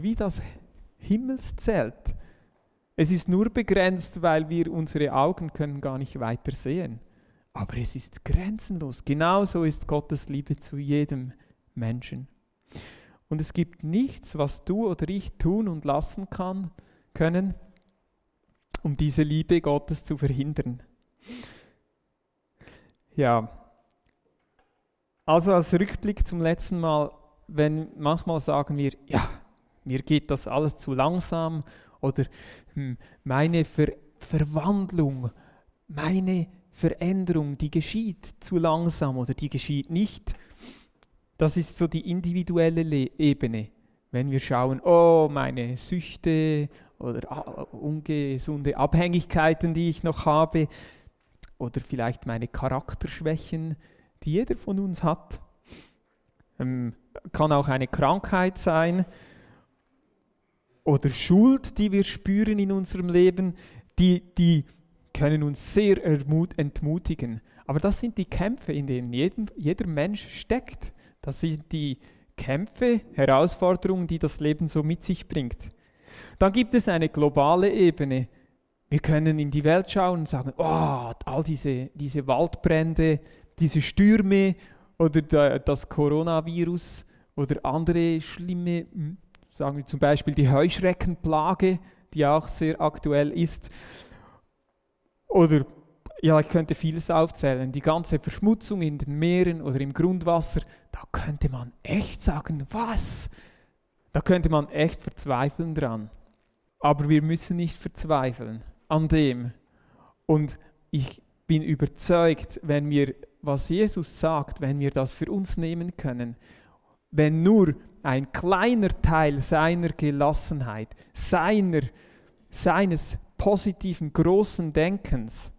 Wie das Himmelszelt. Es ist nur begrenzt, weil wir unsere Augen können gar nicht weiter sehen. Aber es ist grenzenlos. Genauso ist Gottes Liebe zu jedem Menschen. Und es gibt nichts, was du oder ich tun und lassen kann, können, um diese Liebe Gottes zu verhindern. Ja, also als Rückblick zum letzten Mal, wenn manchmal sagen wir, ja, mir geht das alles zu langsam oder hm, meine Ver Verwandlung, meine Veränderung, die geschieht zu langsam oder die geschieht nicht. Das ist so die individuelle Le Ebene. Wenn wir schauen, oh, meine Süchte oder ah, ungesunde Abhängigkeiten, die ich noch habe, oder vielleicht meine Charakterschwächen, die jeder von uns hat. Ähm, kann auch eine Krankheit sein oder Schuld, die wir spüren in unserem Leben, die, die können uns sehr entmutigen. Aber das sind die Kämpfe, in denen jeden, jeder Mensch steckt. Das sind die Kämpfe, Herausforderungen, die das Leben so mit sich bringt. Dann gibt es eine globale Ebene. Wir können in die Welt schauen und sagen, oh, all diese, diese Waldbrände, diese Stürme oder das Coronavirus oder andere schlimme, sagen wir zum Beispiel die Heuschreckenplage, die auch sehr aktuell ist. Oder ja, ich könnte vieles aufzählen. Die ganze Verschmutzung in den Meeren oder im Grundwasser, da könnte man echt sagen, was? Da könnte man echt verzweifeln dran. Aber wir müssen nicht verzweifeln an dem. Und ich bin überzeugt, wenn wir, was Jesus sagt, wenn wir das für uns nehmen können, wenn nur ein kleiner Teil seiner Gelassenheit, seiner, seines positiven, großen Denkens,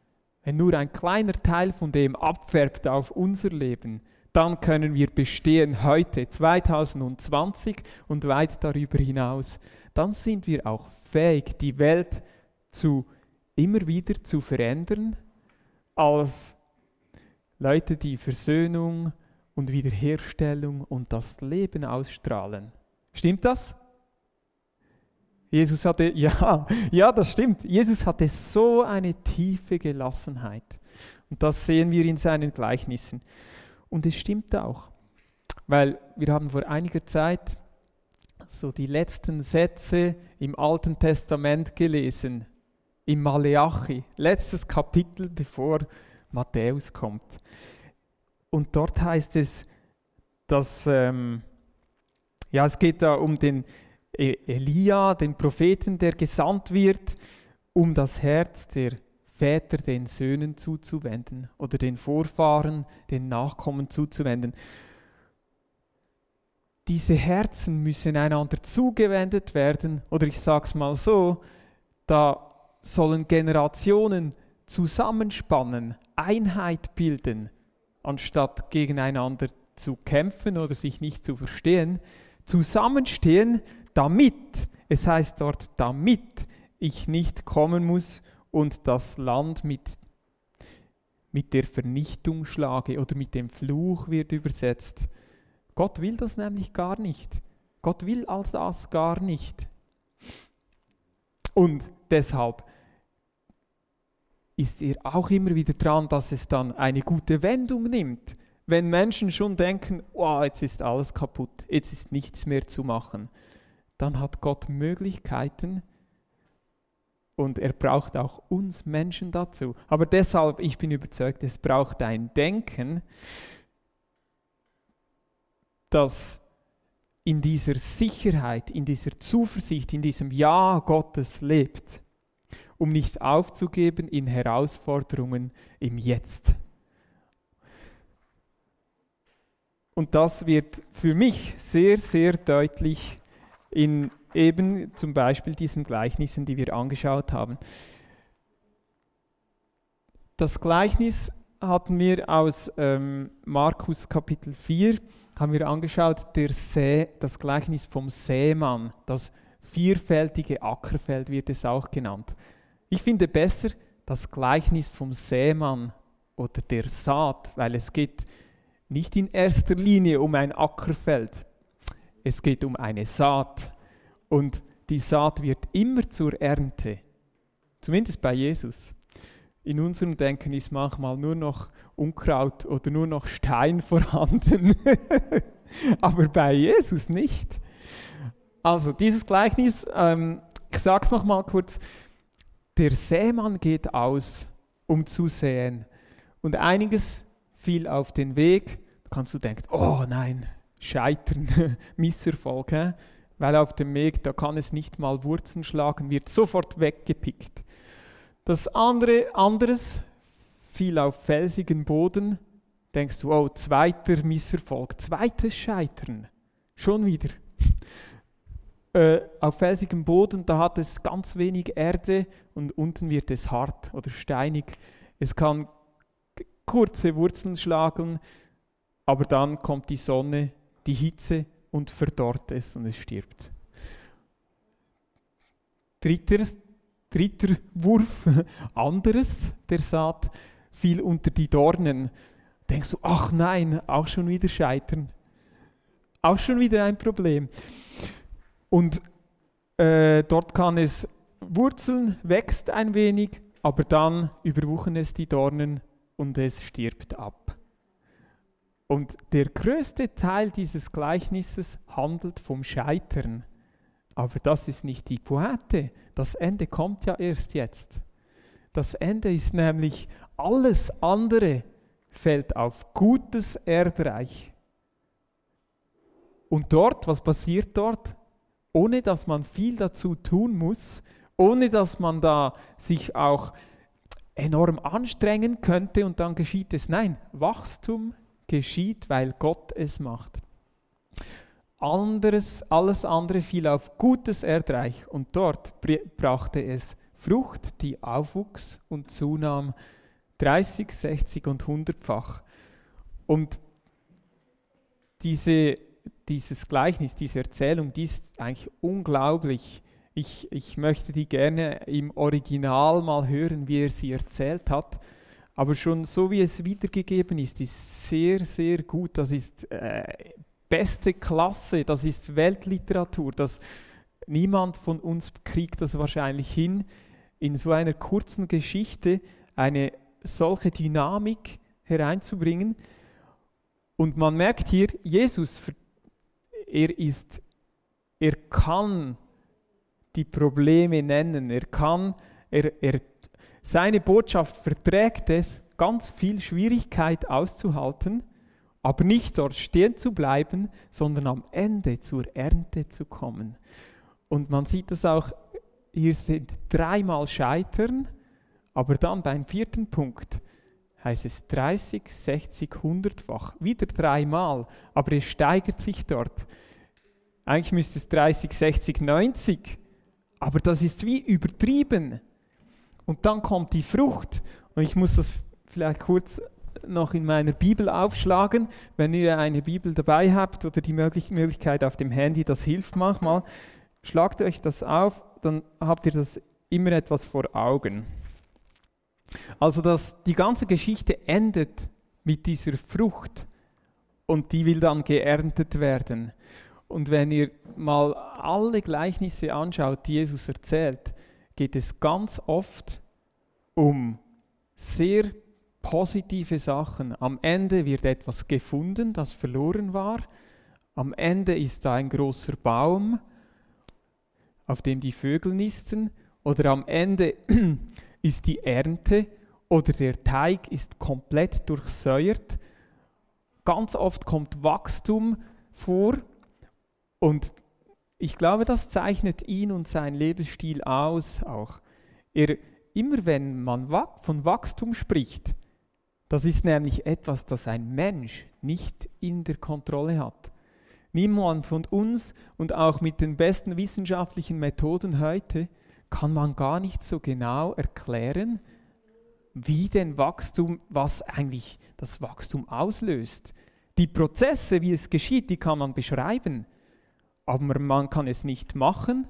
wenn nur ein kleiner Teil von dem abfärbt auf unser Leben, dann können wir bestehen heute, 2020 und weit darüber hinaus. Dann sind wir auch fähig, die Welt zu immer wieder zu verändern, als Leute, die Versöhnung und Wiederherstellung und das Leben ausstrahlen. Stimmt das? Jesus hatte, ja, ja, das stimmt. Jesus hatte so eine tiefe Gelassenheit. Und das sehen wir in seinen Gleichnissen. Und es stimmt auch, weil wir haben vor einiger Zeit so die letzten Sätze im Alten Testament gelesen, im Maleachi, letztes Kapitel, bevor Matthäus kommt. Und dort heißt es, dass, ähm, ja, es geht da um den, E-, Elia, den Propheten, der gesandt wird, um das Herz der Väter den Söhnen zuzuwenden oder den Vorfahren, den Nachkommen zuzuwenden. Diese Herzen müssen einander zugewendet werden, oder ich sage es mal so, da sollen Generationen zusammenspannen, Einheit bilden, anstatt gegeneinander zu kämpfen oder sich nicht zu verstehen, zusammenstehen, damit, es heißt dort, damit ich nicht kommen muss und das Land mit, mit der Vernichtung schlage oder mit dem Fluch wird übersetzt. Gott will das nämlich gar nicht. Gott will all das gar nicht. Und deshalb ist er auch immer wieder dran, dass es dann eine gute Wendung nimmt. Wenn Menschen schon denken, oh, jetzt ist alles kaputt, jetzt ist nichts mehr zu machen, dann hat Gott Möglichkeiten und er braucht auch uns Menschen dazu. Aber deshalb, ich bin überzeugt, es braucht ein Denken, das in dieser Sicherheit, in dieser Zuversicht, in diesem Ja Gottes lebt, um nicht aufzugeben in Herausforderungen im Jetzt. Und das wird für mich sehr, sehr deutlich in eben zum Beispiel diesen Gleichnissen, die wir angeschaut haben. Das Gleichnis hatten wir aus ähm, Markus Kapitel 4, haben wir angeschaut, der See, das Gleichnis vom Sämann, das vierfältige Ackerfeld wird es auch genannt. Ich finde besser das Gleichnis vom Sämann oder der Saat, weil es geht nicht in erster Linie um ein Ackerfeld, es geht um eine Saat. Und die Saat wird immer zur Ernte. Zumindest bei Jesus. In unserem Denken ist manchmal nur noch Unkraut oder nur noch Stein vorhanden. Aber bei Jesus nicht. Also dieses Gleichnis, ähm, ich sage es nochmal kurz, der Sämann geht aus, um zu säen. Und einiges fiel auf den Weg. Da kannst du denken, oh nein, Scheitern, Misserfolg. He? Weil auf dem Weg, da kann es nicht mal Wurzeln schlagen, wird sofort weggepickt. Das andere, anderes fiel auf felsigen Boden. Denkst du, oh, zweiter Misserfolg, zweites Scheitern. Schon wieder. Äh, auf felsigem Boden, da hat es ganz wenig Erde und unten wird es hart oder steinig. Es kann kurze Wurzeln schlagen, aber dann kommt die Sonne, die Hitze und verdorrt es und es stirbt. Dritter, dritter Wurf, anderes der Saat, fiel unter die Dornen. Denkst du, ach nein, auch schon wieder scheitern. Auch schon wieder ein Problem. Und äh, dort kann es wurzeln, wächst ein wenig, aber dann überwuchern es die Dornen und es stirbt ab. Und der größte Teil dieses Gleichnisses handelt vom Scheitern. Aber das ist nicht die Poete. Das Ende kommt ja erst jetzt. Das Ende ist nämlich, alles andere fällt auf gutes Erdreich. Und dort, was passiert dort? Ohne dass man viel dazu tun muss, ohne dass man da sich auch enorm anstrengen könnte und dann geschieht es. Nein, Wachstum geschieht, weil Gott es macht. Anderes, alles andere fiel auf gutes Erdreich und dort brachte es Frucht, die aufwuchs und zunahm 30, 60 und 100-fach. Und diese, dieses Gleichnis, diese Erzählung, die ist eigentlich unglaublich ich, ich möchte die gerne im Original mal hören, wie er sie erzählt hat. Aber schon so wie es wiedergegeben ist, ist sehr, sehr gut. Das ist äh, beste Klasse, das ist Weltliteratur. Das, niemand von uns kriegt das wahrscheinlich hin, in so einer kurzen Geschichte eine solche Dynamik hereinzubringen. Und man merkt hier, Jesus, er ist, er kann die Probleme nennen. Er kann, er, er, seine Botschaft verträgt es, ganz viel Schwierigkeit auszuhalten, aber nicht dort stehen zu bleiben, sondern am Ende zur Ernte zu kommen. Und man sieht das auch, hier sind dreimal Scheitern, aber dann beim vierten Punkt heißt es 30, 60, 100-fach. Wieder dreimal, aber es steigert sich dort. Eigentlich müsste es 30, 60, 90 aber das ist wie übertrieben. Und dann kommt die Frucht. Und ich muss das vielleicht kurz noch in meiner Bibel aufschlagen. Wenn ihr eine Bibel dabei habt oder die Möglichkeit auf dem Handy, das hilft manchmal. Schlagt euch das auf, dann habt ihr das immer etwas vor Augen. Also dass die ganze Geschichte endet mit dieser Frucht und die will dann geerntet werden. Und wenn ihr mal alle Gleichnisse anschaut, die Jesus erzählt, geht es ganz oft um sehr positive Sachen. Am Ende wird etwas gefunden, das verloren war. Am Ende ist da ein großer Baum, auf dem die Vögel nisten. Oder am Ende ist die Ernte oder der Teig ist komplett durchsäuert. Ganz oft kommt Wachstum vor und ich glaube, das zeichnet ihn und seinen Lebensstil aus auch. Er, immer wenn man von Wachstum spricht, das ist nämlich etwas, das ein Mensch nicht in der Kontrolle hat. Niemand von uns und auch mit den besten wissenschaftlichen Methoden heute kann man gar nicht so genau erklären, wie denn Wachstum, was eigentlich das Wachstum auslöst. Die Prozesse, wie es geschieht, die kann man beschreiben aber man kann es nicht machen.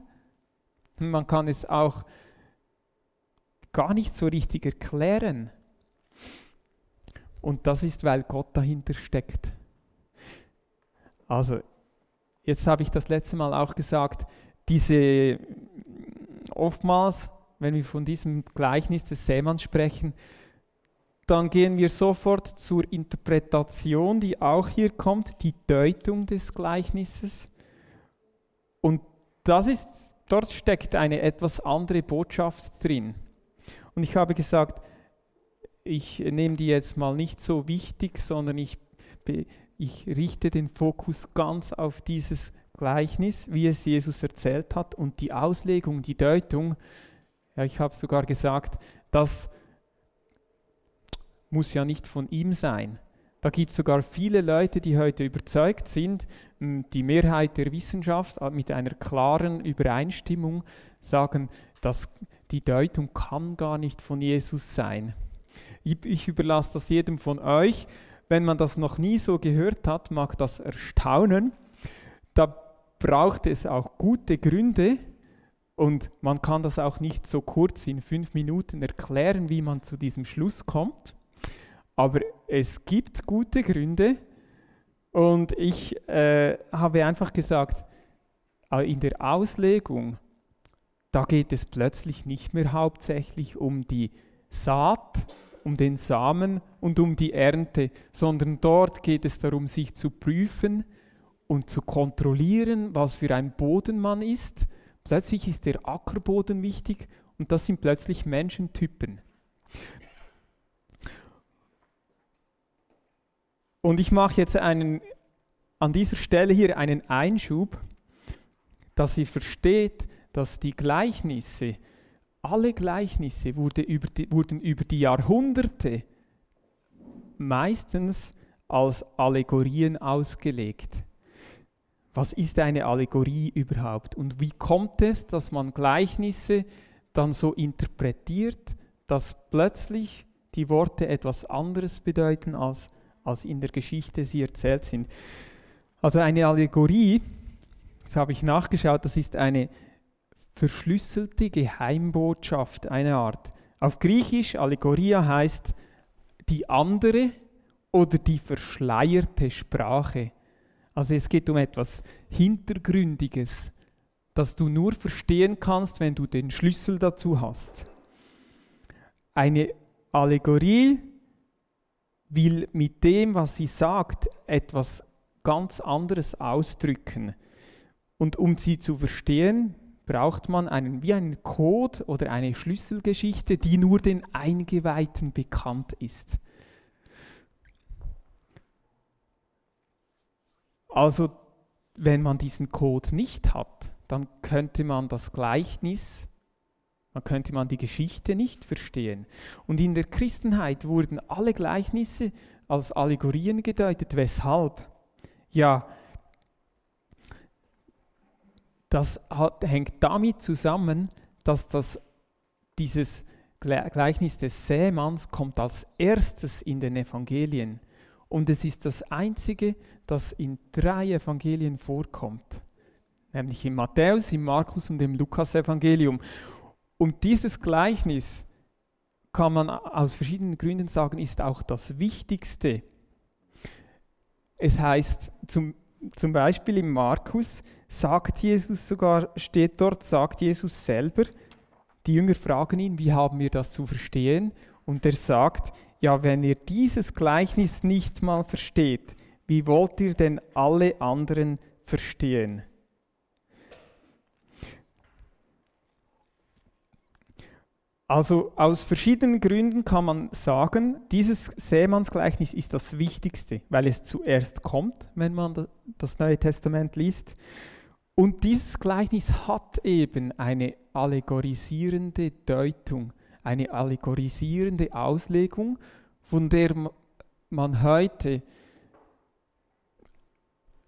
Man kann es auch gar nicht so richtig erklären. Und das ist, weil Gott dahinter steckt. Also, jetzt habe ich das letzte Mal auch gesagt, diese oftmals, wenn wir von diesem Gleichnis des Sämanns sprechen, dann gehen wir sofort zur Interpretation, die auch hier kommt, die Deutung des Gleichnisses. Und das ist, dort steckt eine etwas andere Botschaft drin. Und ich habe gesagt, ich nehme die jetzt mal nicht so wichtig, sondern ich, ich richte den Fokus ganz auf dieses Gleichnis, wie es Jesus erzählt hat und die Auslegung, die Deutung. Ja, ich habe sogar gesagt, dass muss ja nicht von ihm sein. Da gibt es sogar viele Leute, die heute überzeugt sind, die Mehrheit der Wissenschaft mit einer klaren Übereinstimmung sagen, dass die Deutung kann gar nicht von Jesus sein. Ich überlasse das jedem von euch. Wenn man das noch nie so gehört hat, mag das erstaunen. Da braucht es auch gute Gründe und man kann das auch nicht so kurz in fünf Minuten erklären, wie man zu diesem Schluss kommt. Aber es gibt gute Gründe und ich äh, habe einfach gesagt, äh, in der Auslegung, da geht es plötzlich nicht mehr hauptsächlich um die Saat, um den Samen und um die Ernte, sondern dort geht es darum, sich zu prüfen und zu kontrollieren, was für ein Boden man ist. Plötzlich ist der Ackerboden wichtig und das sind plötzlich Menschentypen. Und ich mache jetzt einen, an dieser Stelle hier einen Einschub, dass ihr versteht, dass die Gleichnisse, alle Gleichnisse wurde über die, wurden über die Jahrhunderte meistens als Allegorien ausgelegt. Was ist eine Allegorie überhaupt? Und wie kommt es, dass man Gleichnisse dann so interpretiert, dass plötzlich die Worte etwas anderes bedeuten als als in der Geschichte sie erzählt sind. Also eine Allegorie, das habe ich nachgeschaut, das ist eine verschlüsselte Geheimbotschaft, eine Art. Auf Griechisch Allegoria heißt die andere oder die verschleierte Sprache. Also es geht um etwas Hintergründiges, das du nur verstehen kannst, wenn du den Schlüssel dazu hast. Eine Allegorie will mit dem, was sie sagt, etwas ganz anderes ausdrücken. Und um sie zu verstehen, braucht man einen, wie einen Code oder eine Schlüsselgeschichte, die nur den Eingeweihten bekannt ist. Also, wenn man diesen Code nicht hat, dann könnte man das Gleichnis dann könnte man die Geschichte nicht verstehen. Und in der Christenheit wurden alle Gleichnisse als Allegorien gedeutet. Weshalb? Ja, das hat, hängt damit zusammen, dass das, dieses Gleichnis des Sämanns kommt als erstes in den Evangelien. Und es ist das einzige, das in drei Evangelien vorkommt. Nämlich im Matthäus, im Markus und im Lukas-Evangelium. Und dieses Gleichnis kann man aus verschiedenen Gründen sagen, ist auch das Wichtigste. Es heißt zum, zum Beispiel im Markus, sagt Jesus sogar, steht dort, sagt Jesus selber, die Jünger fragen ihn, wie haben wir das zu verstehen? Und er sagt, ja, wenn ihr dieses Gleichnis nicht mal versteht, wie wollt ihr denn alle anderen verstehen? Also aus verschiedenen Gründen kann man sagen, dieses Seemannsgleichnis ist das Wichtigste, weil es zuerst kommt, wenn man das Neue Testament liest. Und dieses Gleichnis hat eben eine allegorisierende Deutung, eine allegorisierende Auslegung, von der man heute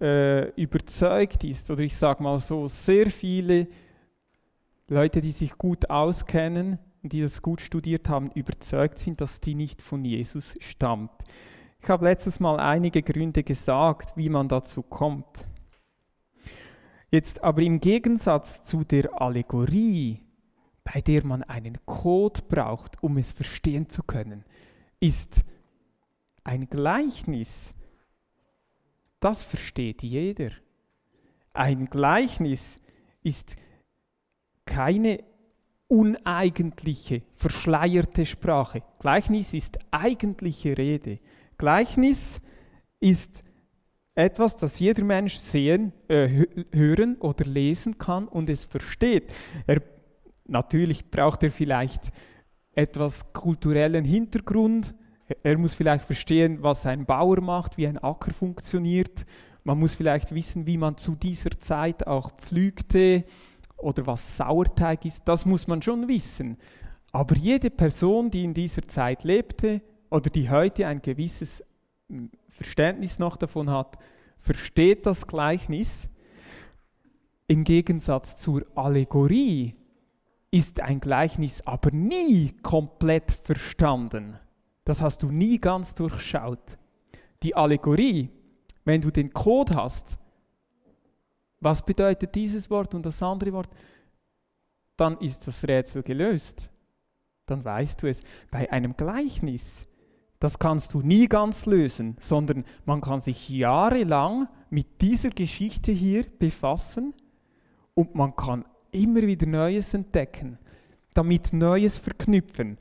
äh, überzeugt ist, oder ich sage mal so, sehr viele Leute, die sich gut auskennen, die das gut studiert haben, überzeugt sind, dass die nicht von Jesus stammt. Ich habe letztes Mal einige Gründe gesagt, wie man dazu kommt. Jetzt aber im Gegensatz zu der Allegorie, bei der man einen Code braucht, um es verstehen zu können, ist ein Gleichnis, das versteht jeder. Ein Gleichnis ist keine uneigentliche, verschleierte Sprache. Gleichnis ist eigentliche Rede. Gleichnis ist etwas, das jeder Mensch sehen, äh, hören oder lesen kann und es versteht. Er, natürlich braucht er vielleicht etwas kulturellen Hintergrund. Er muss vielleicht verstehen, was ein Bauer macht, wie ein Acker funktioniert. Man muss vielleicht wissen, wie man zu dieser Zeit auch pflügte oder was Sauerteig ist. Das muss man schon wissen. Aber jede Person, die in dieser Zeit lebte oder die heute ein gewisses Verständnis noch davon hat, versteht das Gleichnis. Im Gegensatz zur Allegorie ist ein Gleichnis aber nie komplett verstanden. Das hast du nie ganz durchschaut. Die Allegorie, wenn du den Code hast, was bedeutet dieses Wort und das andere Wort, dann ist das Rätsel gelöst. Dann weißt du es. Bei einem Gleichnis das kannst du nie ganz lösen, sondern man kann sich jahrelang mit dieser Geschichte hier befassen und man kann immer wieder Neues entdecken, damit Neues verknüpfen.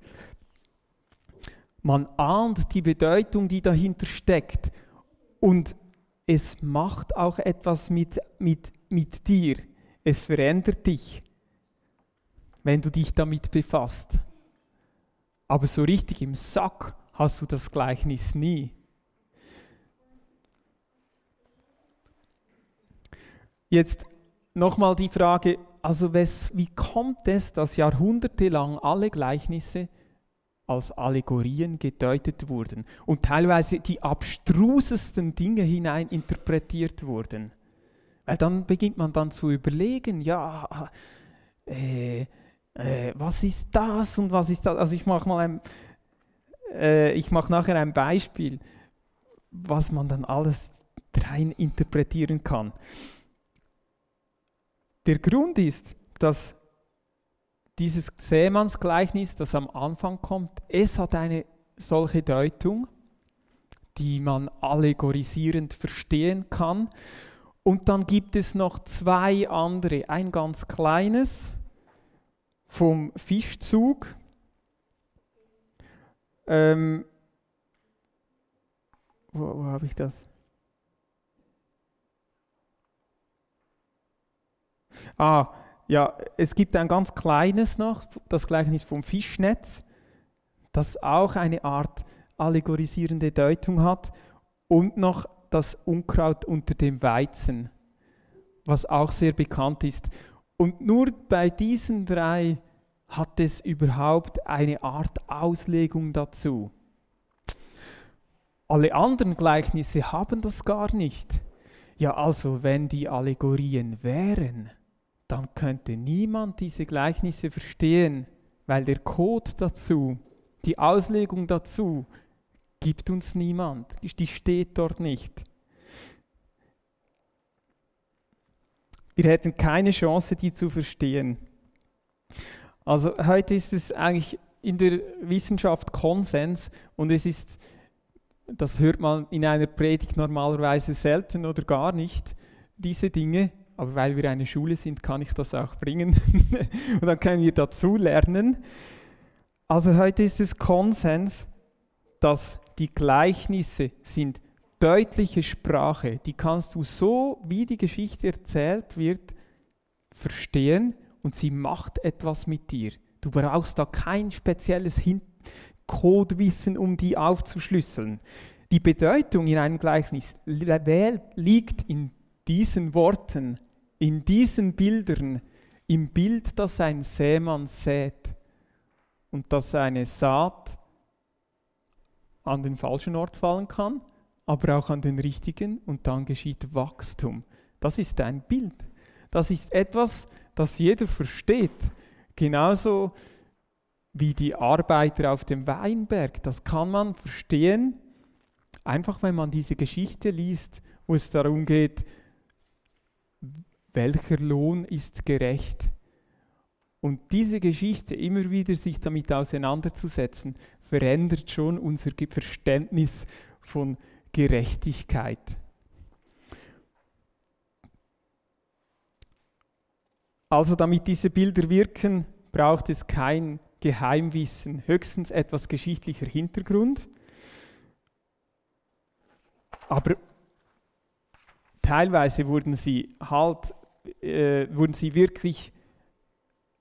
Man ahnt die Bedeutung, die dahinter steckt und es macht auch etwas mit, mit, mit dir. Es verändert dich, wenn du dich damit befasst. Aber so richtig im Sack hast du das Gleichnis nie. Jetzt nochmal die Frage, also wes, wie kommt es, dass jahrhundertelang alle Gleichnisse als Allegorien gedeutet wurden und teilweise die abstrusesten Dinge hinein interpretiert wurden? Weil dann beginnt man dann zu überlegen, ja, äh, äh, was ist das und was ist das? Also ich mache mal ein, äh, ich mache nachher ein Beispiel, was man dann alles rein interpretieren kann. Der Grund ist, dass dieses Seemannsgleichnis, das am Anfang kommt, es hat eine solche Deutung, die man allegorisierend verstehen kann. Und dann gibt es noch zwei andere. Ein ganz kleines vom Fischzug ähm, wo, wo habe ich das? Ah, ja, es gibt ein ganz kleines noch, das Gleichnis vom Fischnetz, das auch eine Art allegorisierende Deutung hat. Und noch das Unkraut unter dem Weizen, was auch sehr bekannt ist. Und nur bei diesen drei hat es überhaupt eine Art Auslegung dazu? Alle anderen Gleichnisse haben das gar nicht. Ja, also wenn die Allegorien wären, dann könnte niemand diese Gleichnisse verstehen, weil der Code dazu, die Auslegung dazu, gibt uns niemand. Die steht dort nicht. Wir hätten keine Chance, die zu verstehen. Also heute ist es eigentlich in der Wissenschaft Konsens und es ist, das hört man in einer Predigt normalerweise selten oder gar nicht, diese Dinge, aber weil wir eine Schule sind, kann ich das auch bringen und dann können wir dazu lernen. Also heute ist es Konsens, dass die Gleichnisse sind deutliche Sprache, die kannst du so, wie die Geschichte erzählt wird, verstehen und sie macht etwas mit dir. Du brauchst da kein spezielles Hin Codewissen, um die aufzuschlüsseln. Die Bedeutung in einem Gleichnis liegt in diesen Worten, in diesen Bildern, im Bild, das ein Sämann sät und dass eine Saat an den falschen Ort fallen kann, aber auch an den richtigen und dann geschieht Wachstum. Das ist ein Bild. Das ist etwas, das jeder versteht. Genauso wie die Arbeiter auf dem Weinberg. Das kann man verstehen, einfach wenn man diese Geschichte liest, wo es darum geht, welcher Lohn ist gerecht. Und diese Geschichte immer wieder sich damit auseinanderzusetzen, verändert schon unser Verständnis von Gerechtigkeit. Also damit diese Bilder wirken, braucht es kein Geheimwissen, höchstens etwas geschichtlicher Hintergrund. Aber teilweise wurden sie halt, äh, wurden sie wirklich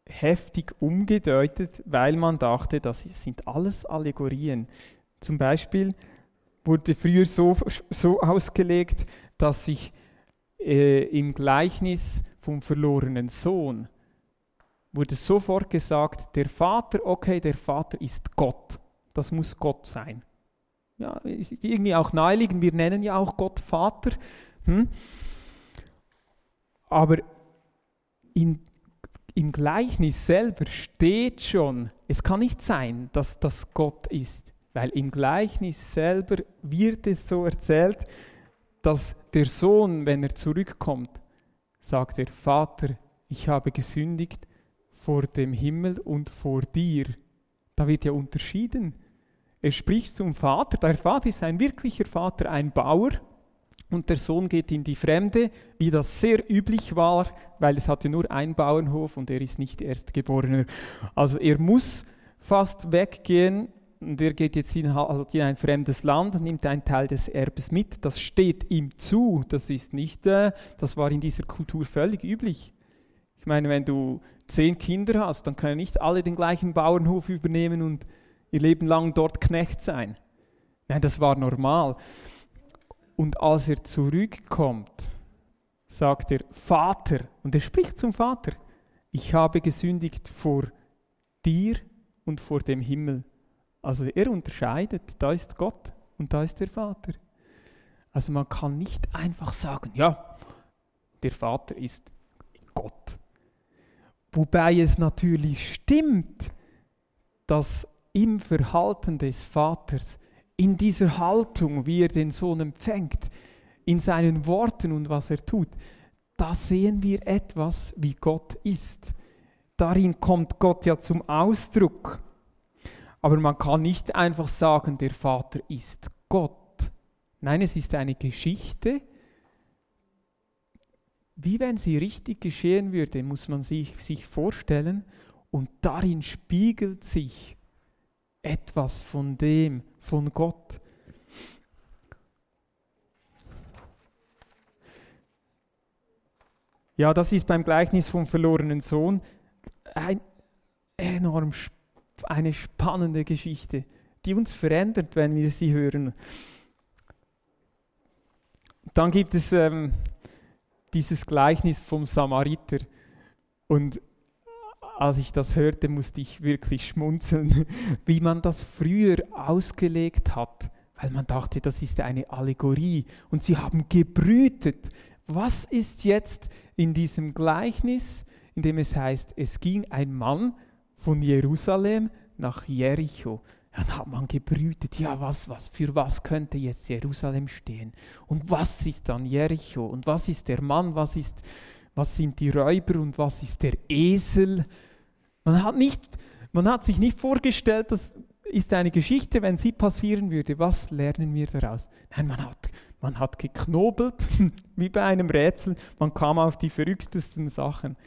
heftig umgedeutet, weil man dachte, das sind alles Allegorien. Zum Beispiel wurde früher so, so ausgelegt, dass sich äh, im Gleichnis vom verlorenen Sohn wurde sofort gesagt, der Vater, okay, der Vater ist Gott. Das muss Gott sein. Ja, ist irgendwie auch naheliegend, wir nennen ja auch Gott Vater. Hm? Aber in, im Gleichnis selber steht schon, es kann nicht sein, dass das Gott ist, weil im Gleichnis selber wird es so erzählt, dass der Sohn, wenn er zurückkommt, sagt er, Vater, ich habe gesündigt vor dem Himmel und vor dir. Da wird ja unterschieden. Er spricht zum Vater, der Vater ist ein wirklicher Vater, ein Bauer, und der Sohn geht in die Fremde, wie das sehr üblich war, weil es hatte nur einen Bauernhof und er ist nicht Erstgeborener. Also er muss fast weggehen und er geht jetzt in, also in ein fremdes Land, nimmt einen Teil des Erbes mit. Das steht ihm zu. Das ist nicht, äh, das war in dieser Kultur völlig üblich. Ich meine, wenn du zehn Kinder hast, dann können nicht alle den gleichen Bauernhof übernehmen und ihr Leben lang dort Knecht sein. Nein, das war normal. Und als er zurückkommt, sagt er, Vater, und er spricht zum Vater, ich habe gesündigt vor dir und vor dem Himmel. Also er unterscheidet, da ist Gott und da ist der Vater. Also man kann nicht einfach sagen, ja, der Vater ist Gott. Wobei es natürlich stimmt, dass im Verhalten des Vaters in dieser Haltung, wie er den Sohn empfängt, in seinen Worten und was er tut, da sehen wir etwas, wie Gott ist. Darin kommt Gott ja zum Ausdruck. Aber man kann nicht einfach sagen, der Vater ist Gott. Nein, es ist eine Geschichte. Wie wenn sie richtig geschehen würde, muss man sich, sich vorstellen. Und darin spiegelt sich etwas von dem, von Gott. Ja, das ist beim Gleichnis vom verlorenen Sohn ein enorm eine spannende Geschichte, die uns verändert, wenn wir sie hören. Dann gibt es ähm, dieses Gleichnis vom Samariter und als ich das hörte, musste ich wirklich schmunzeln, wie man das früher ausgelegt hat, weil man dachte, das ist eine Allegorie. Und sie haben gebrütet. Was ist jetzt in diesem Gleichnis, in dem es heißt, es ging ein Mann von Jerusalem nach Jericho. Dann hat man gebrütet, ja, was, was, für was könnte jetzt Jerusalem stehen? Und was ist dann Jericho? Und was ist der Mann? Was ist was sind die Räuber und was ist der Esel. Man hat, nicht, man hat sich nicht vorgestellt, das ist eine Geschichte, wenn sie passieren würde. Was lernen wir daraus? Nein, man hat, man hat geknobelt, wie bei einem Rätsel. Man kam auf die verrücktesten Sachen.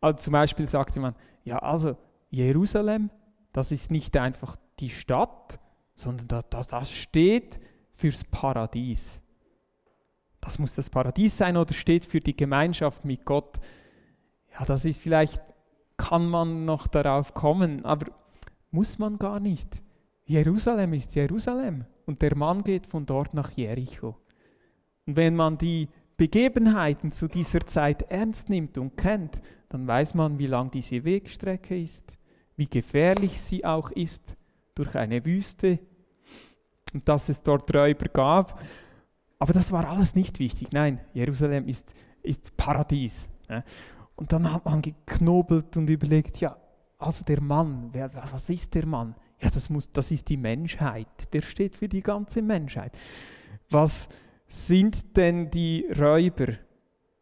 Also zum Beispiel sagte man, ja, also Jerusalem, das ist nicht einfach die Stadt, sondern das, das steht fürs Paradies. Das muss das Paradies sein oder steht für die Gemeinschaft mit Gott. Ja, das ist vielleicht, kann man noch darauf kommen, aber muss man gar nicht. Jerusalem ist Jerusalem und der Mann geht von dort nach Jericho. Und wenn man die Begebenheiten zu dieser Zeit ernst nimmt und kennt, dann weiß man, wie lang diese Wegstrecke ist, wie gefährlich sie auch ist durch eine Wüste und dass es dort Räuber gab aber das war alles nicht wichtig. Nein, Jerusalem ist, ist Paradies. Und dann hat man geknobelt und überlegt, ja, also der Mann, wer, was ist der Mann? Ja, das, muss, das ist die Menschheit. Der steht für die ganze Menschheit. Was sind denn die Räuber?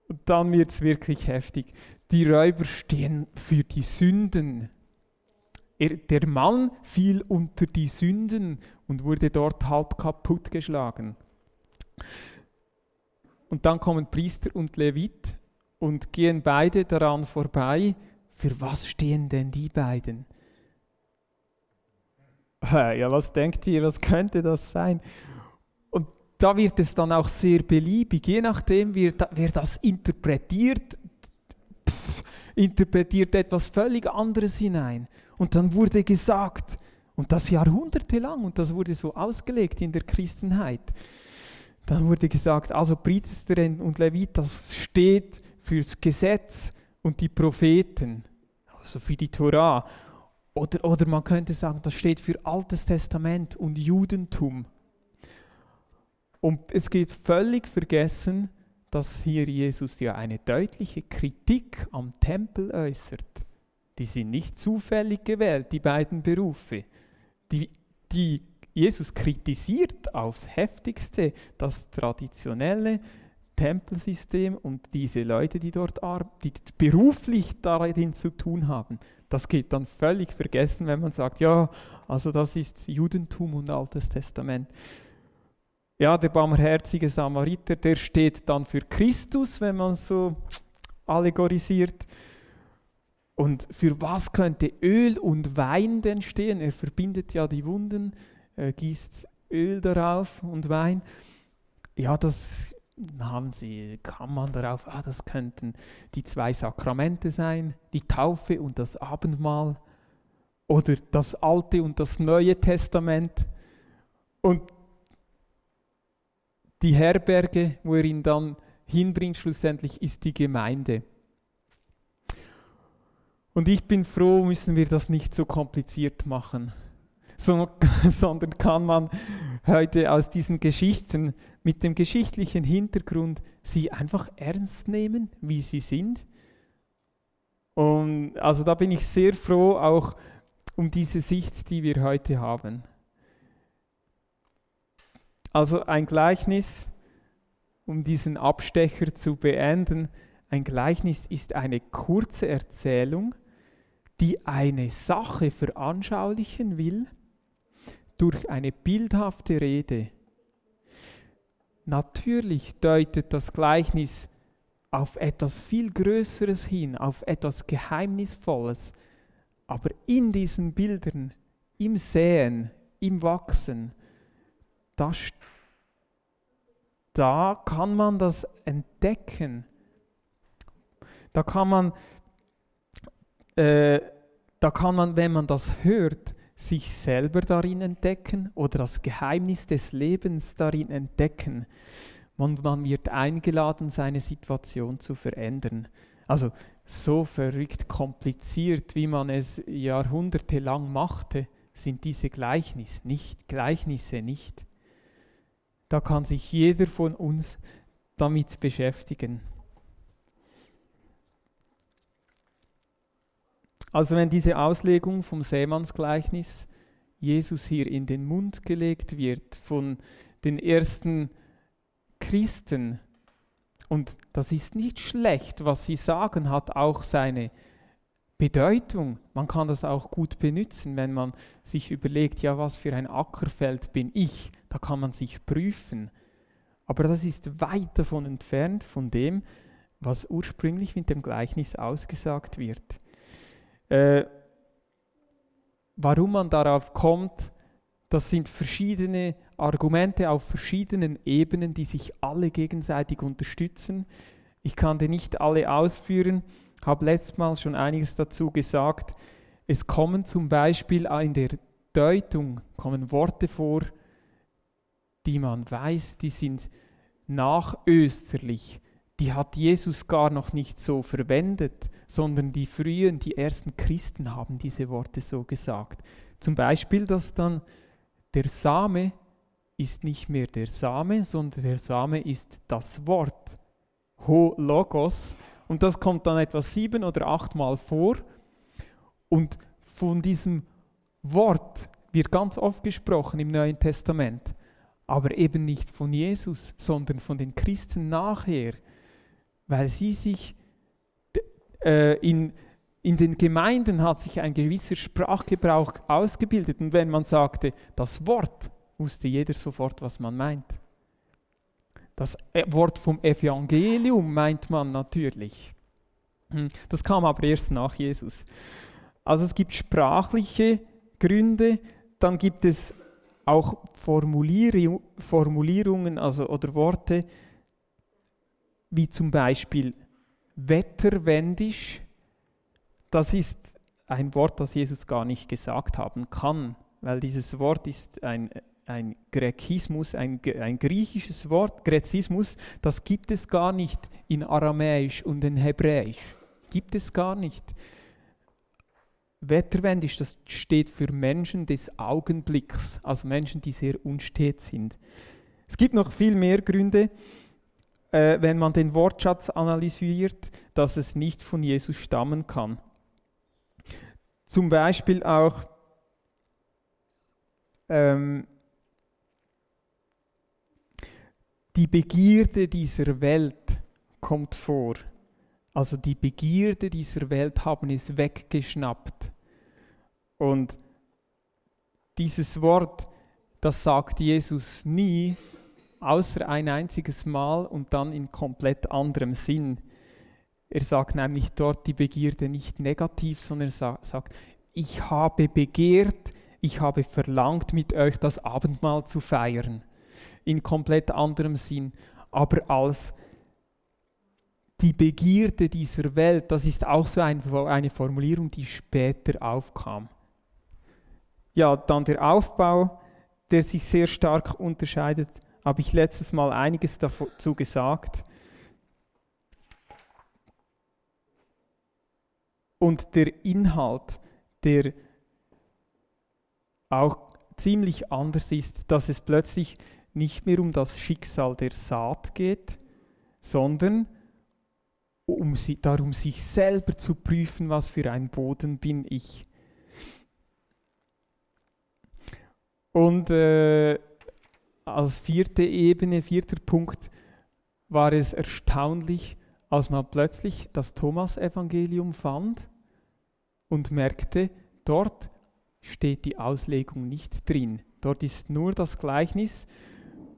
Und dann wird es wirklich heftig. Die Räuber stehen für die Sünden. Er, der Mann fiel unter die Sünden und wurde dort halb kaputt geschlagen. Und dann kommen Priester und Levit und gehen beide daran vorbei. Für was stehen denn die beiden? Ja, was denkt ihr, was könnte das sein? Und da wird es dann auch sehr beliebig, je nachdem, wer, das interpretiert, pff, interpretiert etwas völlig anderes hinein. Und dann wurde gesagt, und das jahrhundertelang, und das wurde so ausgelegt in der Christenheit, dann wurde gesagt, also Priester und Levit, das steht fürs Gesetz und die Propheten, also für die Torah. Oder, oder man könnte sagen, das steht für Altes Testament und Judentum. Und es geht völlig vergessen, dass hier Jesus ja eine deutliche Kritik am Tempel äußert. Die sind nicht zufällig gewählt, die beiden Berufe. Die, die Jesus kritisiert aufs heftigste das traditionelle Tempelsystem und diese Leute, die dort die beruflich darin zu tun haben. Das geht dann völlig vergessen, wenn man sagt, ja, also das ist Judentum und Altes Testament. Ja, der barmherzige Samariter, der steht dann für Christus, wenn man so allegorisiert. Und für was könnte Öl und Wein denn stehen? Er verbindet ja die Wunden, gießt Öl darauf und Wein. Ja, das haben sie, kam man darauf, ah, das könnten die zwei Sakramente sein, die Taufe und das Abendmahl oder das Alte und das Neue Testament. Und die Herberge, wo er ihn dann hinbringt, schlussendlich ist die Gemeinde. Und ich bin froh, müssen wir das nicht so kompliziert machen, sondern kann man heute aus diesen Geschichten mit dem geschichtlichen Hintergrund sie einfach ernst nehmen, wie sie sind. Und also da bin ich sehr froh auch um diese Sicht, die wir heute haben. Also ein Gleichnis, um diesen Abstecher zu beenden, ein Gleichnis ist eine kurze Erzählung, die eine Sache veranschaulichen will durch eine bildhafte Rede. Natürlich deutet das Gleichnis auf etwas viel Größeres hin, auf etwas Geheimnisvolles, aber in diesen Bildern, im Säen, im Wachsen, da, da kann man das entdecken. Da kann man, äh, da kann man, wenn man das hört, sich selber darin entdecken oder das Geheimnis des Lebens darin entdecken. Und man wird eingeladen, seine Situation zu verändern. Also so verrückt kompliziert, wie man es jahrhundertelang machte, sind diese Gleichnis nicht, Gleichnisse nicht. Da kann sich jeder von uns damit beschäftigen. Also wenn diese Auslegung vom Seemannsgleichnis Jesus hier in den Mund gelegt wird von den ersten Christen, und das ist nicht schlecht, was sie sagen, hat auch seine Bedeutung. Man kann das auch gut benutzen, wenn man sich überlegt, ja, was für ein Ackerfeld bin ich? Da kann man sich prüfen. Aber das ist weit davon entfernt von dem, was ursprünglich mit dem Gleichnis ausgesagt wird. Äh, warum man darauf kommt, das sind verschiedene Argumente auf verschiedenen Ebenen, die sich alle gegenseitig unterstützen. Ich kann die nicht alle ausführen, habe letztes Mal schon einiges dazu gesagt. Es kommen zum Beispiel in der Deutung kommen Worte vor, die man weiß, die sind nachösterlich die hat Jesus gar noch nicht so verwendet, sondern die frühen, die ersten Christen haben diese Worte so gesagt. Zum Beispiel, dass dann der Same ist nicht mehr der Same, sondern der Same ist das Wort. Ho Logos. Und das kommt dann etwa sieben oder achtmal vor. Und von diesem Wort wird ganz oft gesprochen im Neuen Testament. Aber eben nicht von Jesus, sondern von den Christen nachher weil sie sich äh, in, in den Gemeinden hat sich ein gewisser Sprachgebrauch ausgebildet und wenn man sagte, das Wort, wusste jeder sofort, was man meint. Das äh, Wort vom Evangelium meint man natürlich. Hm, das kam aber erst nach Jesus. Also es gibt sprachliche Gründe, dann gibt es auch Formulierungen also, oder Worte, wie zum Beispiel wetterwendisch. Das ist ein Wort, das Jesus gar nicht gesagt haben kann, weil dieses Wort ist ein, ein Grekismus, ein, ein griechisches Wort, Gräzismus, das gibt es gar nicht in Aramäisch und in Hebräisch. Gibt es gar nicht. Wetterwendisch, das steht für Menschen des Augenblicks, also Menschen, die sehr unstet sind. Es gibt noch viel mehr Gründe, äh, wenn man den Wortschatz analysiert, dass es nicht von Jesus stammen kann. Zum Beispiel auch ähm, die Begierde dieser Welt kommt vor. Also die Begierde dieser Welt haben es weggeschnappt. Und dieses Wort, das sagt Jesus nie, außer ein einziges Mal und dann in komplett anderem Sinn. Er sagt nämlich dort die Begierde nicht negativ, sondern er sagt, ich habe begehrt, ich habe verlangt, mit euch das Abendmahl zu feiern. In komplett anderem Sinn, aber als die Begierde dieser Welt, das ist auch so ein, eine Formulierung, die später aufkam. Ja, dann der Aufbau, der sich sehr stark unterscheidet, habe ich letztes Mal einiges dazu gesagt. Und der Inhalt, der auch ziemlich anders ist, dass es plötzlich nicht mehr um das Schicksal der Saat geht, sondern um sie, darum, sich selber zu prüfen, was für ein Boden bin ich. Und äh, als vierte Ebene, vierter Punkt, war es erstaunlich, als man plötzlich das Thomas-Evangelium fand und merkte, dort steht die Auslegung nicht drin. Dort ist nur das Gleichnis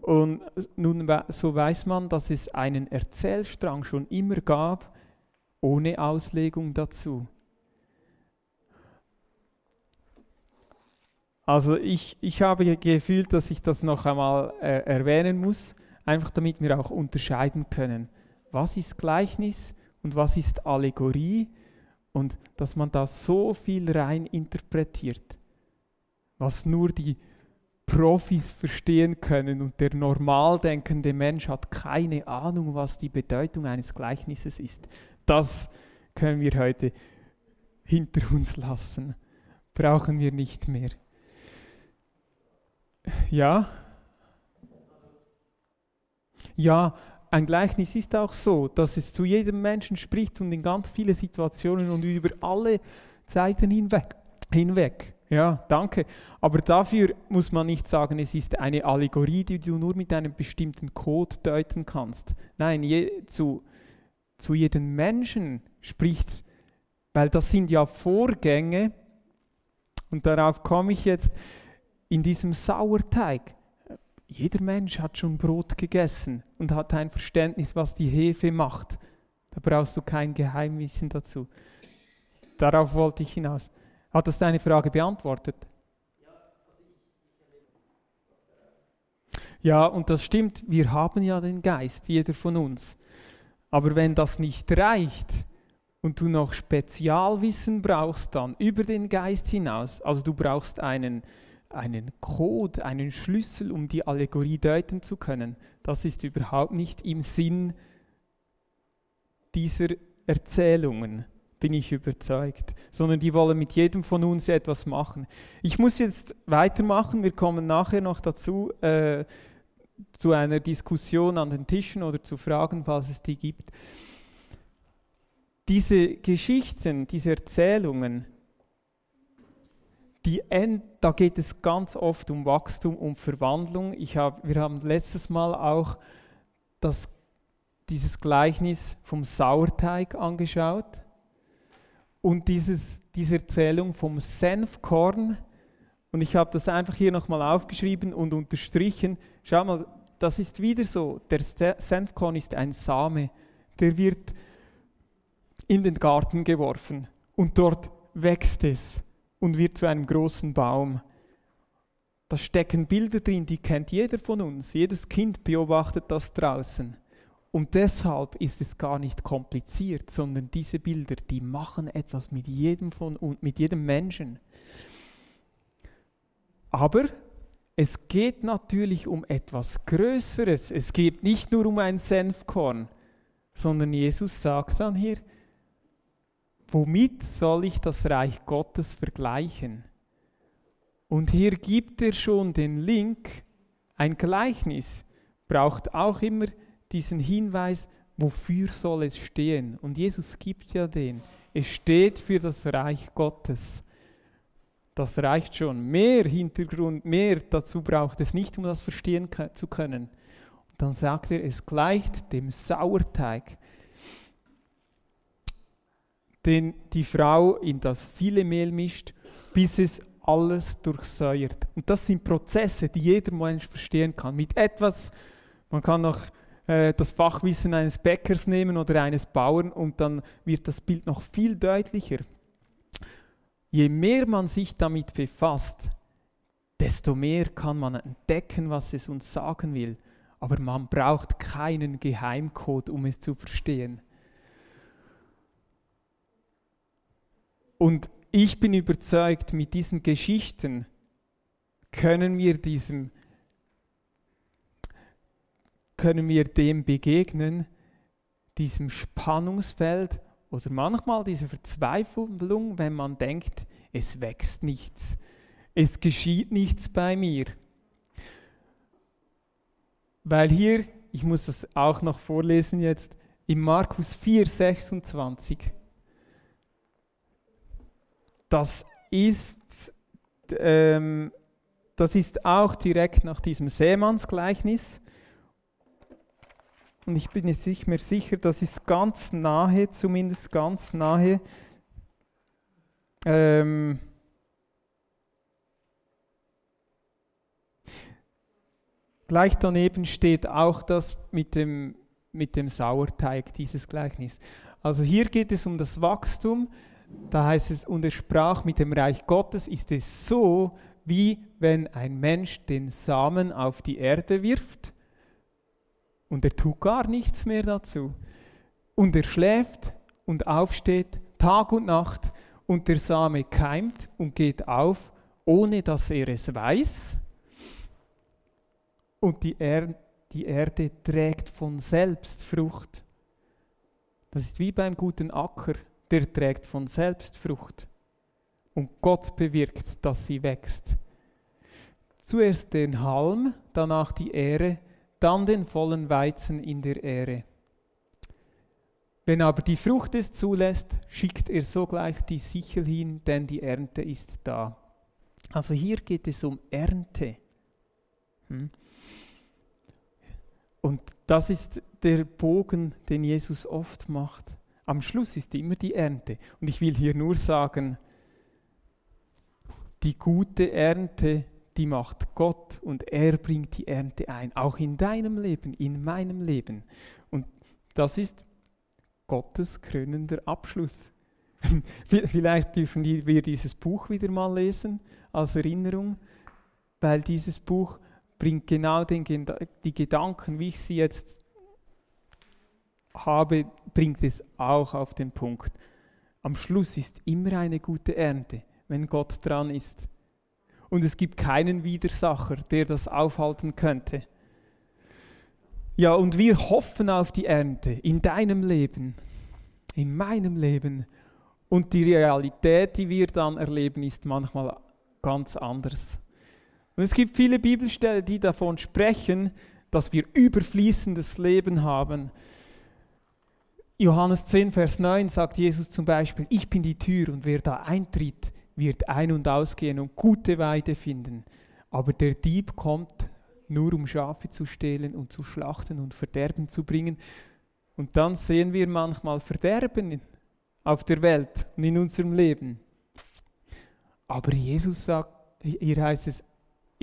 und nun so weiß man, dass es einen Erzählstrang schon immer gab, ohne Auslegung dazu. Also ich, ich habe gefühlt, dass ich das noch einmal äh, erwähnen muss, einfach damit wir auch unterscheiden können, was ist Gleichnis und was ist Allegorie und dass man da so viel rein interpretiert, was nur die Profis verstehen können und der normal denkende Mensch hat keine Ahnung, was die Bedeutung eines Gleichnisses ist. Das können wir heute hinter uns lassen. Brauchen wir nicht mehr. Ja? Ja, ein Gleichnis ist auch so, dass es zu jedem Menschen spricht und in ganz viele Situationen und über alle Zeiten hinweg. hinweg. Ja, danke. Aber dafür muss man nicht sagen, es ist eine Allegorie, die du nur mit einem bestimmten Code deuten kannst. Nein, je, zu, zu jedem Menschen spricht, weil das sind ja Vorgänge, und darauf komme ich jetzt, in diesem Sauerteig. Jeder Mensch hat schon Brot gegessen und hat ein Verständnis, was die Hefe macht. Da brauchst du kein Geheimwissen dazu. Darauf wollte ich hinaus. Hat das deine Frage beantwortet? Ja, und das stimmt, wir haben ja den Geist, jeder von uns. Aber wenn das nicht reicht und du noch Spezialwissen brauchst dann über den Geist hinaus, also du brauchst einen, einen Code, einen Schlüssel, um die Allegorie deuten zu können, das ist überhaupt nicht im Sinn dieser Erzählungen bin ich überzeugt, sondern die wollen mit jedem von uns etwas machen. Ich muss jetzt weitermachen, wir kommen nachher noch dazu, äh, zu einer Diskussion an den Tischen oder zu Fragen, falls es die gibt. Diese Geschichten, diese Erzählungen, die End, da geht es ganz oft um Wachstum, um Verwandlung. Ich hab, wir haben letztes Mal auch das, dieses Gleichnis vom Sauerteig angeschaut und dieses, diese Erzählung vom Senfkorn. Und ich habe das einfach hier nochmal aufgeschrieben und unterstrichen. Schau mal, das ist wieder so. Der Senfkorn ist ein Same, der wird in den Garten geworfen und dort wächst es und wird zu einem großen Baum. Da stecken Bilder drin, die kennt jeder von uns. Jedes Kind beobachtet das draußen. Und deshalb ist es gar nicht kompliziert, sondern diese Bilder, die machen etwas mit jedem von uns, mit jedem Menschen. Aber es geht natürlich um etwas Größeres. Es geht nicht nur um ein Senfkorn, sondern Jesus sagt dann hier, womit soll ich das Reich Gottes vergleichen? Und hier gibt er schon den Link, ein Gleichnis braucht auch immer diesen Hinweis, wofür soll es stehen? Und Jesus gibt ja den. Es steht für das Reich Gottes. Das reicht schon. Mehr Hintergrund, mehr dazu braucht es nicht, um das verstehen zu können. Und dann sagt er, es gleicht dem Sauerteig, den die Frau in das viele Mehl mischt, bis es alles durchsäuert. Und das sind Prozesse, die jeder Mensch verstehen kann. Mit etwas, man kann noch äh, das Fachwissen eines Bäckers nehmen oder eines Bauern und dann wird das Bild noch viel deutlicher. Je mehr man sich damit befasst, desto mehr kann man entdecken, was es uns sagen will. Aber man braucht keinen Geheimcode, um es zu verstehen. Und ich bin überzeugt, mit diesen Geschichten können wir diesem können wir dem begegnen, diesem Spannungsfeld oder manchmal dieser Verzweiflung, wenn man denkt, es wächst nichts, es geschieht nichts bei mir. Weil hier, ich muss das auch noch vorlesen jetzt, in Markus 4, 26, das ist, ähm, das ist auch direkt nach diesem Seemannsgleichnis. Und ich bin jetzt nicht mehr sicher, das ist ganz nahe, zumindest ganz nahe. Ähm, gleich daneben steht auch das mit dem, mit dem Sauerteig, dieses Gleichnis. Also hier geht es um das Wachstum da heißt es, und er sprach mit dem Reich Gottes, ist es so, wie wenn ein Mensch den Samen auf die Erde wirft und er tut gar nichts mehr dazu. Und er schläft und aufsteht Tag und Nacht und der Same keimt und geht auf, ohne dass er es weiß. Und die, er die Erde trägt von selbst Frucht. Das ist wie beim guten Acker der trägt von selbst Frucht. Und Gott bewirkt, dass sie wächst. Zuerst den Halm, danach die Ähre, dann den vollen Weizen in der Ähre. Wenn aber die Frucht es zulässt, schickt er sogleich die Sichel hin, denn die Ernte ist da. Also hier geht es um Ernte. Hm? Und das ist der Bogen, den Jesus oft macht. Am Schluss ist immer die Ernte. Und ich will hier nur sagen, die gute Ernte, die macht Gott und er bringt die Ernte ein, auch in deinem Leben, in meinem Leben. Und das ist Gottes krönender Abschluss. Vielleicht dürfen wir dieses Buch wieder mal lesen als Erinnerung, weil dieses Buch bringt genau den, die Gedanken, wie ich sie jetzt habe, bringt es auch auf den Punkt. Am Schluss ist immer eine gute Ernte, wenn Gott dran ist. Und es gibt keinen Widersacher, der das aufhalten könnte. Ja, und wir hoffen auf die Ernte in deinem Leben, in meinem Leben. Und die Realität, die wir dann erleben, ist manchmal ganz anders. Und es gibt viele Bibelstellen, die davon sprechen, dass wir überfließendes Leben haben, Johannes 10, Vers 9 sagt Jesus zum Beispiel, ich bin die Tür und wer da eintritt, wird ein- und ausgehen und gute Weide finden. Aber der Dieb kommt nur, um Schafe zu stehlen und zu schlachten und Verderben zu bringen. Und dann sehen wir manchmal Verderben auf der Welt und in unserem Leben. Aber Jesus sagt, hier heißt es,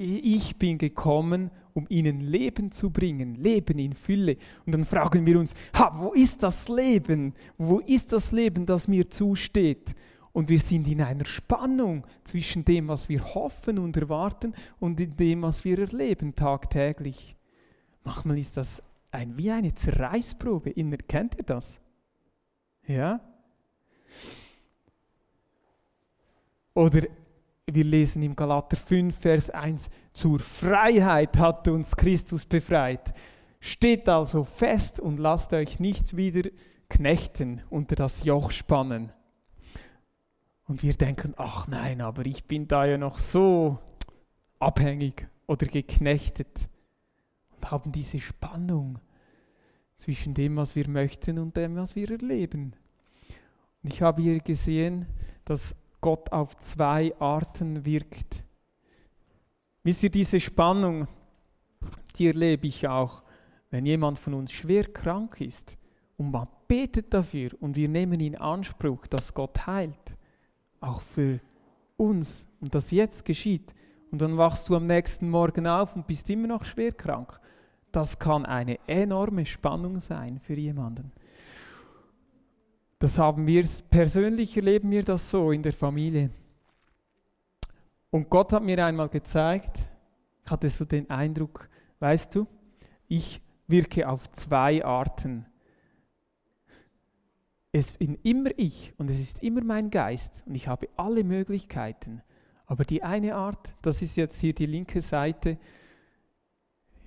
ich bin gekommen, um ihnen Leben zu bringen, Leben in Fülle. Und dann fragen wir uns, ha, wo ist das Leben? Wo ist das Leben, das mir zusteht? Und wir sind in einer Spannung zwischen dem, was wir hoffen und erwarten und in dem, was wir erleben tagtäglich. Manchmal ist das ein, wie eine Zerreißprobe. Inner, kennt ihr das? Ja? Oder wir lesen im Galater 5, Vers 1, zur Freiheit hat uns Christus befreit. Steht also fest und lasst euch nicht wieder knechten, unter das Joch spannen. Und wir denken, ach nein, aber ich bin da ja noch so abhängig oder geknechtet und haben diese Spannung zwischen dem, was wir möchten und dem, was wir erleben. Und ich habe hier gesehen, dass Gott auf zwei Arten wirkt. Wisst ihr, diese Spannung, die erlebe ich auch, wenn jemand von uns schwer krank ist und man betet dafür und wir nehmen in Anspruch, dass Gott heilt, auch für uns und das jetzt geschieht. Und dann wachst du am nächsten Morgen auf und bist immer noch schwer krank. Das kann eine enorme Spannung sein für jemanden. Das haben wir persönlich erleben wir das so in der Familie. Und Gott hat mir einmal gezeigt, ich hatte so den Eindruck, weißt du, ich wirke auf zwei Arten. Es bin immer ich und es ist immer mein Geist und ich habe alle Möglichkeiten. Aber die eine Art, das ist jetzt hier die linke Seite,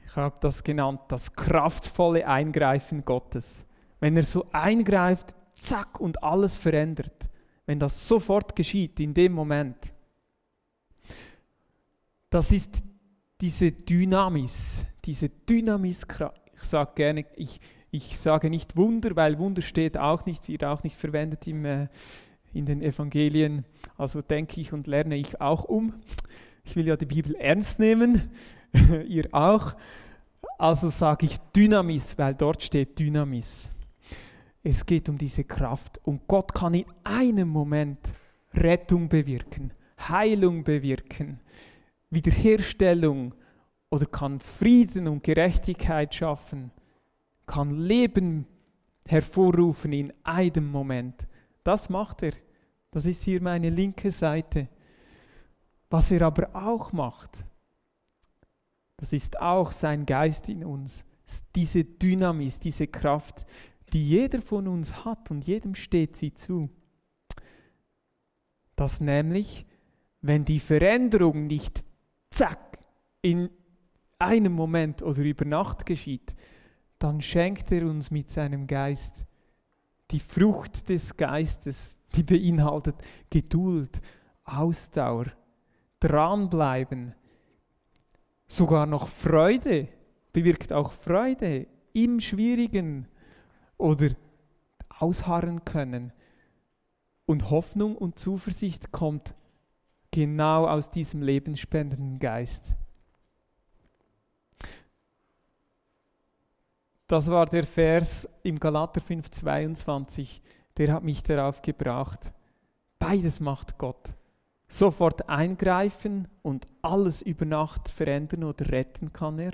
ich habe das genannt, das kraftvolle Eingreifen Gottes. Wenn er so eingreift, zack und alles verändert, wenn das sofort geschieht, in dem Moment. Das ist diese Dynamis, diese Dynamis, ich sage gerne, ich, ich sage nicht Wunder, weil Wunder steht auch nicht, wird auch nicht verwendet im, äh, in den Evangelien. Also denke ich und lerne ich auch um. Ich will ja die Bibel ernst nehmen, ihr auch. Also sage ich Dynamis, weil dort steht Dynamis. Es geht um diese Kraft. Und Gott kann in einem Moment Rettung bewirken, Heilung bewirken, Wiederherstellung oder kann Frieden und Gerechtigkeit schaffen, kann Leben hervorrufen in einem Moment. Das macht er. Das ist hier meine linke Seite. Was er aber auch macht, das ist auch sein Geist in uns. Diese Dynamis, diese Kraft, die jeder von uns hat und jedem steht sie zu. Dass nämlich, wenn die Veränderung nicht zack in einem Moment oder über Nacht geschieht, dann schenkt er uns mit seinem Geist die Frucht des Geistes, die beinhaltet Geduld, Ausdauer, dranbleiben, sogar noch Freude, bewirkt auch Freude im Schwierigen, oder ausharren können. Und Hoffnung und Zuversicht kommt genau aus diesem lebensspendenden Geist. Das war der Vers im Galater 5,22, der hat mich darauf gebracht. Beides macht Gott. Sofort eingreifen und alles über Nacht verändern oder retten kann er.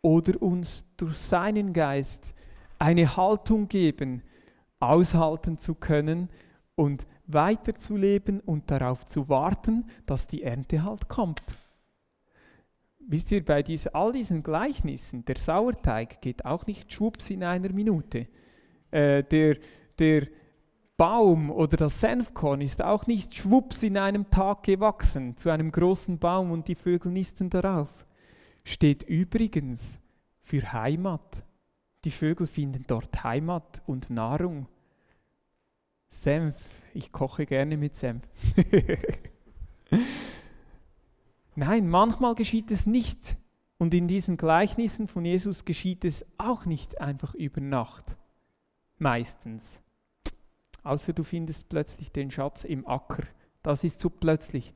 Oder uns durch seinen Geist eine Haltung geben, aushalten zu können und weiterzuleben und darauf zu warten, dass die Ernte halt kommt. Wisst ihr, bei diese, all diesen Gleichnissen, der Sauerteig geht auch nicht schwupps in einer Minute. Äh, der, der Baum oder das Senfkorn ist auch nicht schwupps in einem Tag gewachsen zu einem großen Baum und die Vögel nisten darauf. Steht übrigens für Heimat. Die Vögel finden dort Heimat und Nahrung. Senf, ich koche gerne mit Senf. Nein, manchmal geschieht es nicht. Und in diesen Gleichnissen von Jesus geschieht es auch nicht einfach über Nacht. Meistens. Außer du findest plötzlich den Schatz im Acker. Das ist so plötzlich.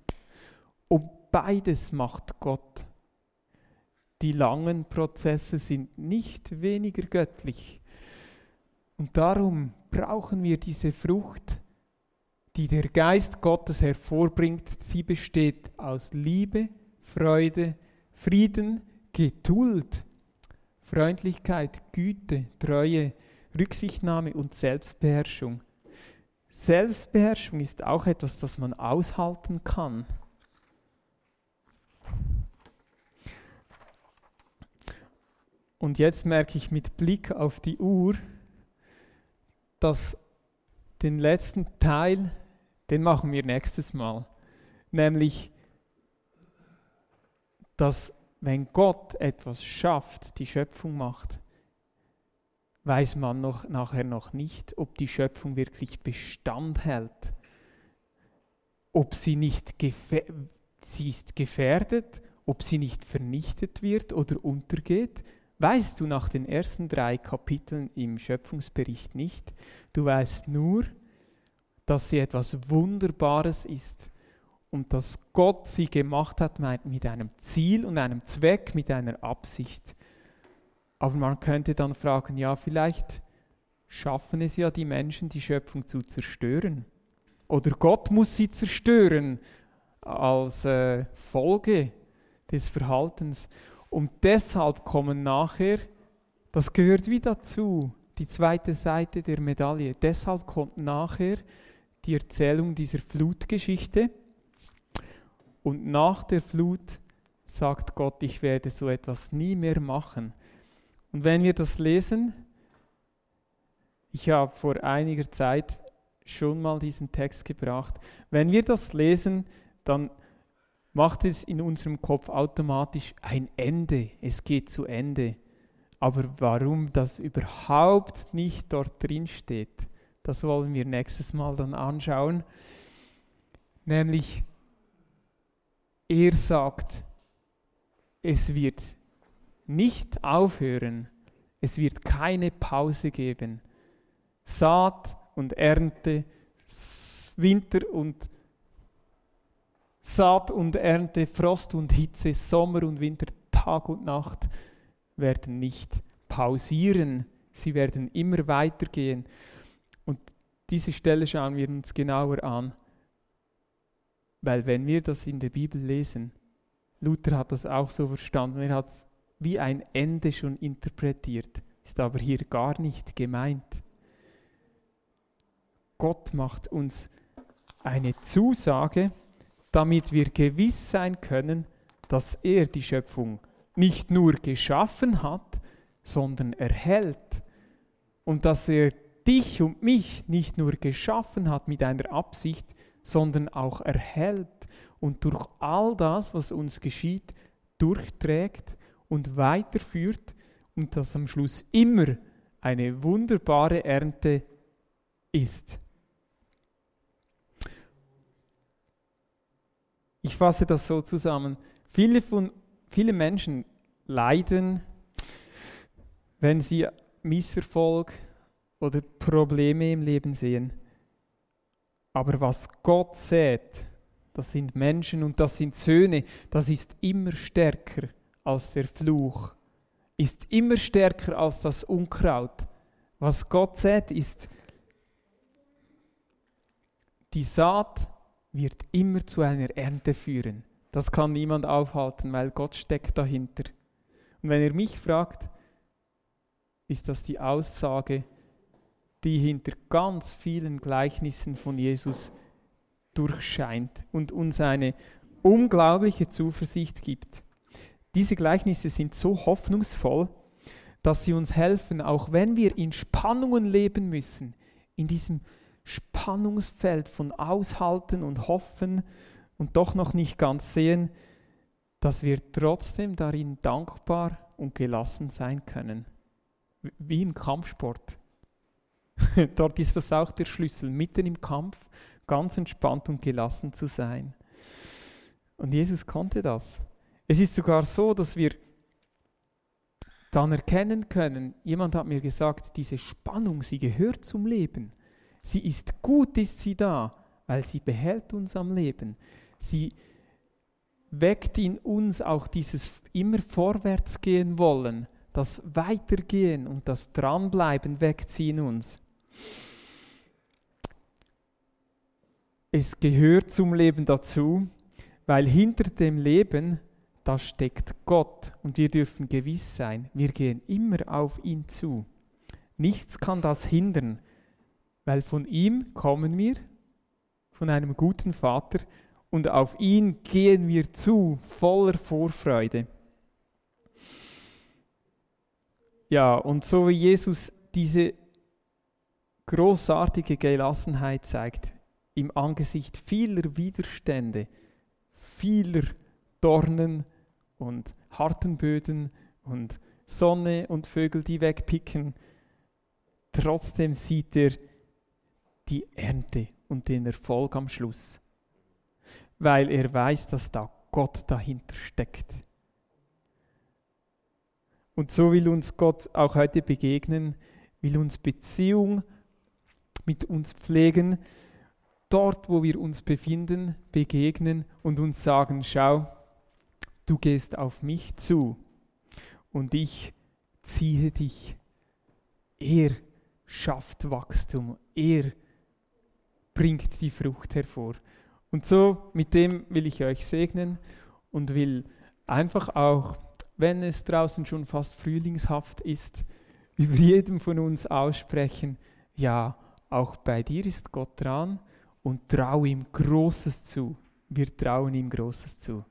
Und beides macht Gott die langen Prozesse sind nicht weniger göttlich. Und darum brauchen wir diese Frucht, die der Geist Gottes hervorbringt. Sie besteht aus Liebe, Freude, Frieden, Geduld, Freundlichkeit, Güte, Treue, Rücksichtnahme und Selbstbeherrschung. Selbstbeherrschung ist auch etwas, das man aushalten kann. Und jetzt merke ich mit Blick auf die Uhr, dass den letzten Teil, den machen wir nächstes Mal. Nämlich, dass wenn Gott etwas schafft, die Schöpfung macht, weiß man noch, nachher noch nicht, ob die Schöpfung wirklich Bestand hält, ob sie nicht sie ist gefährdet, ob sie nicht vernichtet wird oder untergeht weißt du nach den ersten drei Kapiteln im Schöpfungsbericht nicht. Du weißt nur, dass sie etwas Wunderbares ist und dass Gott sie gemacht hat mit einem Ziel und einem Zweck, mit einer Absicht. Aber man könnte dann fragen, ja, vielleicht schaffen es ja die Menschen, die Schöpfung zu zerstören. Oder Gott muss sie zerstören als äh, Folge des Verhaltens. Und deshalb kommen nachher, das gehört wie dazu, die zweite Seite der Medaille. Deshalb kommt nachher die Erzählung dieser Flutgeschichte. Und nach der Flut sagt Gott, ich werde so etwas nie mehr machen. Und wenn wir das lesen, ich habe vor einiger Zeit schon mal diesen Text gebracht, wenn wir das lesen, dann macht es in unserem Kopf automatisch ein Ende. Es geht zu Ende. Aber warum das überhaupt nicht dort drin steht, das wollen wir nächstes Mal dann anschauen. Nämlich, er sagt, es wird nicht aufhören, es wird keine Pause geben. Saat und Ernte, Winter und Saat und Ernte, Frost und Hitze, Sommer und Winter, Tag und Nacht werden nicht pausieren. Sie werden immer weitergehen. Und diese Stelle schauen wir uns genauer an, weil wenn wir das in der Bibel lesen, Luther hat das auch so verstanden, er hat es wie ein Ende schon interpretiert, ist aber hier gar nicht gemeint. Gott macht uns eine Zusage, damit wir gewiss sein können, dass er die Schöpfung nicht nur geschaffen hat, sondern erhält. Und dass er dich und mich nicht nur geschaffen hat mit einer Absicht, sondern auch erhält und durch all das, was uns geschieht, durchträgt und weiterführt und dass am Schluss immer eine wunderbare Ernte ist. Ich fasse das so zusammen. Viele, von, viele Menschen leiden, wenn sie Misserfolg oder Probleme im Leben sehen. Aber was Gott sät, das sind Menschen und das sind Söhne, das ist immer stärker als der Fluch, ist immer stärker als das Unkraut. Was Gott sät, ist die Saat wird immer zu einer Ernte führen. Das kann niemand aufhalten, weil Gott steckt dahinter. Und wenn ihr mich fragt, ist das die Aussage, die hinter ganz vielen Gleichnissen von Jesus durchscheint und uns eine unglaubliche Zuversicht gibt. Diese Gleichnisse sind so hoffnungsvoll, dass sie uns helfen, auch wenn wir in Spannungen leben müssen, in diesem Spannungsfeld von Aushalten und Hoffen und doch noch nicht ganz sehen, dass wir trotzdem darin dankbar und gelassen sein können. Wie im Kampfsport. Dort ist das auch der Schlüssel, mitten im Kampf ganz entspannt und gelassen zu sein. Und Jesus konnte das. Es ist sogar so, dass wir dann erkennen können, jemand hat mir gesagt, diese Spannung, sie gehört zum Leben. Sie ist gut, ist sie da, weil sie behält uns am Leben. Sie weckt in uns auch dieses immer vorwärts gehen wollen, das Weitergehen und das Dranbleiben weckt sie in uns. Es gehört zum Leben dazu, weil hinter dem Leben da steckt Gott und wir dürfen gewiss sein, wir gehen immer auf ihn zu. Nichts kann das hindern, weil von ihm kommen wir, von einem guten Vater, und auf ihn gehen wir zu, voller Vorfreude. Ja, und so wie Jesus diese großartige Gelassenheit zeigt, im Angesicht vieler Widerstände, vieler Dornen und harten Böden und Sonne und Vögel, die wegpicken, trotzdem sieht er die Ernte und den Erfolg am Schluss, weil er weiß, dass da Gott dahinter steckt. Und so will uns Gott auch heute begegnen, will uns Beziehung mit uns pflegen, dort, wo wir uns befinden, begegnen und uns sagen, schau, du gehst auf mich zu und ich ziehe dich. Er schafft Wachstum, er bringt die Frucht hervor. Und so mit dem will ich euch segnen und will einfach auch, wenn es draußen schon fast frühlingshaft ist, über jedem von uns aussprechen, ja, auch bei dir ist Gott dran und trau ihm Großes zu. Wir trauen ihm Großes zu.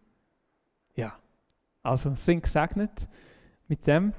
Ja, also sind gesegnet mit dem.